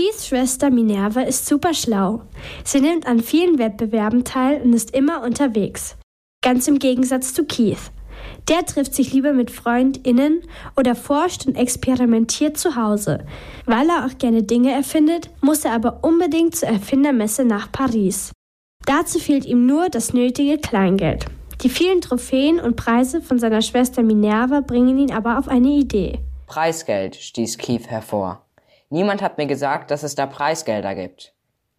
Keiths Schwester Minerva ist super schlau. Sie nimmt an vielen Wettbewerben teil und ist immer unterwegs. Ganz im Gegensatz zu Keith. Der trifft sich lieber mit FreundInnen oder forscht und experimentiert zu Hause. Weil er auch gerne Dinge erfindet, muss er aber unbedingt zur Erfindermesse nach Paris. Dazu fehlt ihm nur das nötige Kleingeld. Die vielen Trophäen und Preise von seiner Schwester Minerva bringen ihn aber auf eine Idee. Preisgeld, stieß Keith hervor. Niemand hat mir gesagt, dass es da Preisgelder gibt.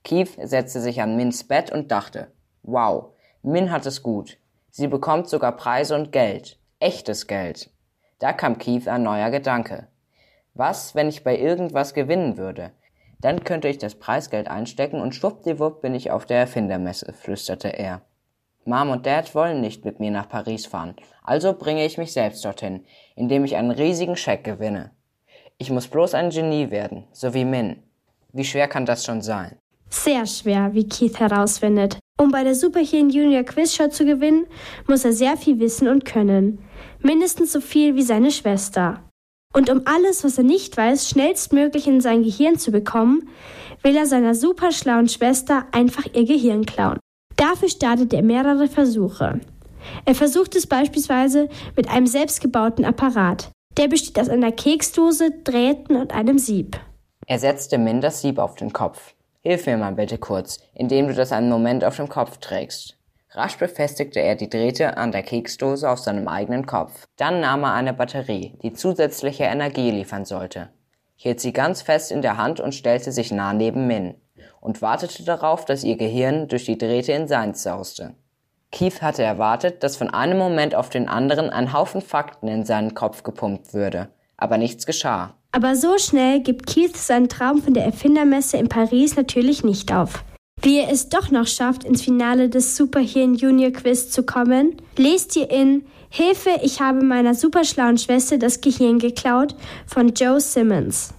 Keith setzte sich an Mins Bett und dachte, wow, Min hat es gut. Sie bekommt sogar Preise und Geld. Echtes Geld. Da kam Keith ein neuer Gedanke. Was, wenn ich bei irgendwas gewinnen würde? Dann könnte ich das Preisgeld einstecken und schwuppdiwupp bin ich auf der Erfindermesse, flüsterte er. Mom und Dad wollen nicht mit mir nach Paris fahren, also bringe ich mich selbst dorthin, indem ich einen riesigen Scheck gewinne. Ich muss bloß ein Genie werden, so wie Min. Wie schwer kann das schon sein? Sehr schwer, wie Keith herausfindet. Um bei der Superhero Junior Quizshow zu gewinnen, muss er sehr viel wissen und können. Mindestens so viel wie seine Schwester. Und um alles, was er nicht weiß, schnellstmöglich in sein Gehirn zu bekommen, will er seiner superschlauen Schwester einfach ihr Gehirn klauen. Dafür startet er mehrere Versuche. Er versucht es beispielsweise mit einem selbstgebauten Apparat. Der besteht aus einer Keksdose, Drähten und einem Sieb. Er setzte Min das Sieb auf den Kopf. Hilf mir mal bitte kurz, indem du das einen Moment auf dem Kopf trägst. Rasch befestigte er die Drähte an der Keksdose auf seinem eigenen Kopf. Dann nahm er eine Batterie, die zusätzliche Energie liefern sollte, hielt sie ganz fest in der Hand und stellte sich nah neben Min und wartete darauf, dass ihr Gehirn durch die Drähte in seins sauste. Keith hatte erwartet, dass von einem Moment auf den anderen ein Haufen Fakten in seinen Kopf gepumpt würde, aber nichts geschah. Aber so schnell gibt Keith seinen Traum von der Erfindermesse in Paris natürlich nicht auf. Wie er es doch noch schafft, ins Finale des Superhirn Junior Quiz zu kommen, lest ihr in Hilfe, ich habe meiner superschlauen Schwester das Gehirn geklaut von Joe Simmons.